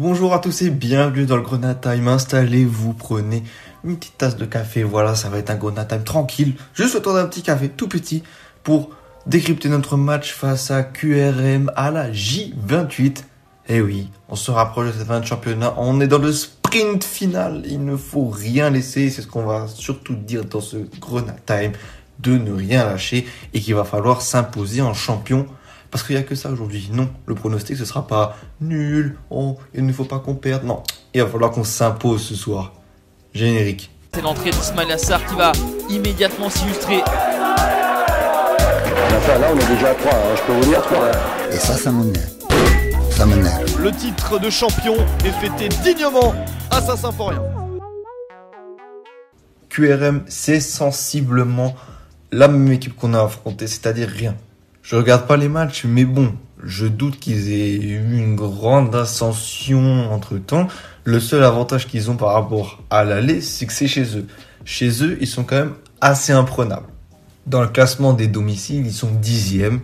Bonjour à tous et bienvenue dans le Grenade Time. Installez-vous, prenez une petite tasse de café. Voilà, ça va être un Grenade Time tranquille. Juste autour d'un petit café tout petit pour décrypter notre match face à QRM à la J28. Eh oui, on se rapproche de cette fin de championnat. On est dans le sprint final. Il ne faut rien laisser. C'est ce qu'on va surtout dire dans ce Grenade Time. De ne rien lâcher et qu'il va falloir s'imposer en champion parce qu'il n'y a que ça aujourd'hui. Non, le pronostic, ce sera pas nul, oh, il ne faut pas qu'on perde. Non, il va falloir qu'on s'impose ce soir. Générique. C'est l'entrée d'Ismail Assar qui va immédiatement s'illustrer. Enfin, là, on est déjà à 3, hein, je peux vous dire 3. Et ça, ça m'énerve. Ça m'énerve. Le titre de champion est fêté dignement à Saint-Symphorien. QRM, c'est sensiblement la même équipe qu'on a affrontée, c'est-à-dire rien. Je regarde pas les matchs, mais bon, je doute qu'ils aient eu une grande ascension entre temps. Le seul avantage qu'ils ont par rapport à l'aller, c'est que c'est chez eux. Chez eux, ils sont quand même assez imprenables. Dans le classement des domiciles, ils sont dixièmes.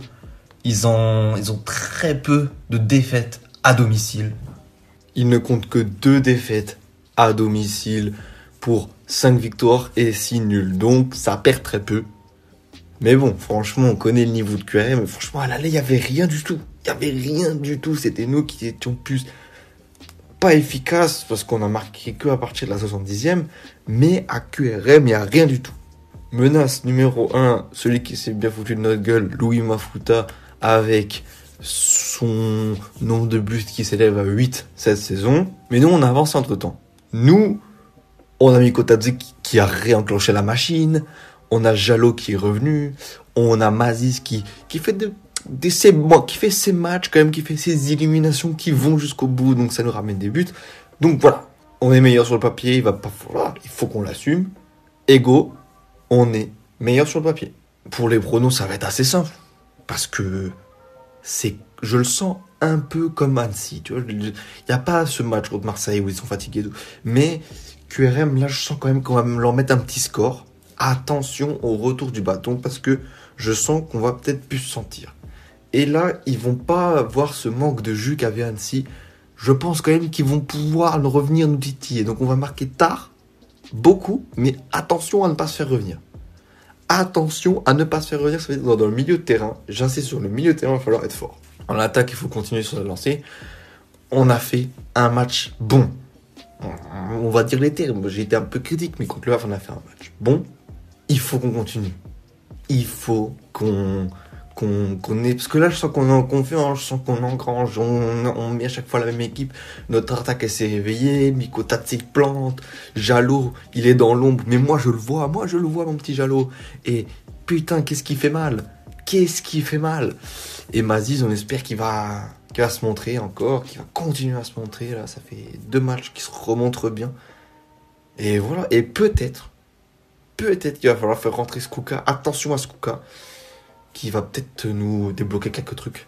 Ils ont, ils ont très peu de défaites à domicile. Ils ne comptent que deux défaites à domicile pour 5 victoires et 6 nuls. Donc ça perd très peu. Mais bon, franchement, on connaît le niveau de QRM. Franchement, à l'aller, il n'y avait rien du tout. Il n'y avait rien du tout. C'était nous qui étions plus pas efficaces parce qu'on a marqué que à partir de la 70e. Mais à QRM, il n'y a rien du tout. Menace numéro 1, celui qui s'est bien foutu de notre gueule, Louis Mafuta, avec son nombre de buts qui s'élève à 8 cette saison. Mais nous, on avance entre temps. Nous, on a mis Kotadze qui a réenclenché la machine on a Jalo qui est revenu, on a Mazis qui, qui fait des ses, qui fait ses matchs quand même, qui fait ses éliminations qui vont jusqu'au bout, donc ça nous ramène des buts. Donc voilà, on est meilleur sur le papier, il va pas falloir, il faut qu'on l'assume. Ego, on est meilleur sur le papier. Pour les pronos, ça va être assez simple. Parce que c'est, je le sens un peu comme Annecy, tu vois. Il n'y a pas ce match contre Marseille où ils sont fatigués. Mais QRM, là, je sens quand même qu'on va leur mettre un petit score attention au retour du bâton parce que je sens qu'on va peut-être plus se sentir. Et là, ils vont pas voir ce manque de jus qu'avait Annecy. Je pense quand même qu'ils vont pouvoir revenir nous titiller. Donc on va marquer tard, beaucoup, mais attention à ne pas se faire revenir. Attention à ne pas se faire revenir, ça veut dire dans le milieu de terrain. J'insiste sur le milieu de terrain, il va falloir être fort. En attaque, il faut continuer sur la lancée. On a fait un match bon. On va dire les termes. J'ai été un peu critique, mais contre le Havre, on a fait un match bon il faut qu'on continue. Il faut qu'on qu'on ait... Parce que là, je sens qu'on est en confiance, je sens qu'on engrange, on, met à chaque fois la même équipe. Notre attaque, s'est réveillée, Miko Tatsi plante, Jalo, il est dans l'ombre. Mais moi, je le vois, moi, je le vois, mon petit Jalo. Et putain, qu'est-ce qui fait mal? Qu'est-ce qui fait mal? Et Maziz, on espère qu'il va, qu'il va se montrer encore, qu'il va continuer à se montrer. Là, ça fait deux matchs qui se remontrent bien. Et voilà, et peut-être, peut-être qu'il va falloir faire rentrer Skuka. Attention à Skuka, qui va peut-être nous débloquer quelques trucs.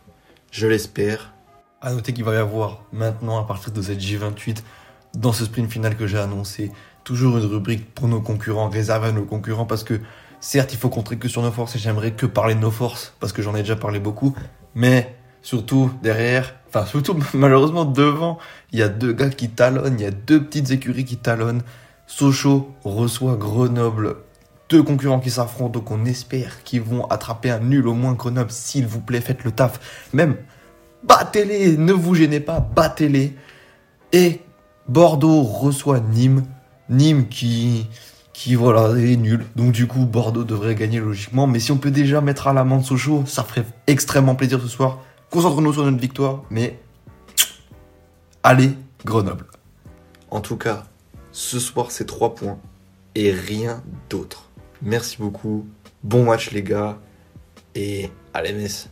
Je l'espère. À noter qu'il va y avoir maintenant, à partir de cette J28, dans ce sprint final que j'ai annoncé, toujours une rubrique pour nos concurrents, réservée à nos concurrents, parce que certes, il faut compter que sur nos forces, et j'aimerais que parler de nos forces, parce que j'en ai déjà parlé beaucoup, mais surtout derrière, enfin surtout malheureusement devant, il y a deux gars qui talonnent, il y a deux petites écuries qui talonnent. Sochaux reçoit Grenoble. Deux concurrents qui s'affrontent, donc on espère qu'ils vont attraper un nul au moins Grenoble. S'il vous plaît, faites le taf. Même, battez-les, ne vous gênez pas, battez-les. Et Bordeaux reçoit Nîmes. Nîmes qui, qui voilà, est nul. Donc du coup, Bordeaux devrait gagner logiquement. Mais si on peut déjà mettre à l'amende Sochaux, ça ferait extrêmement plaisir ce soir. Concentrons-nous sur notre victoire, mais allez, Grenoble. En tout cas, ce soir, c'est 3 points et rien d'autre. Merci beaucoup. Bon match, les gars. Et allez, Metz.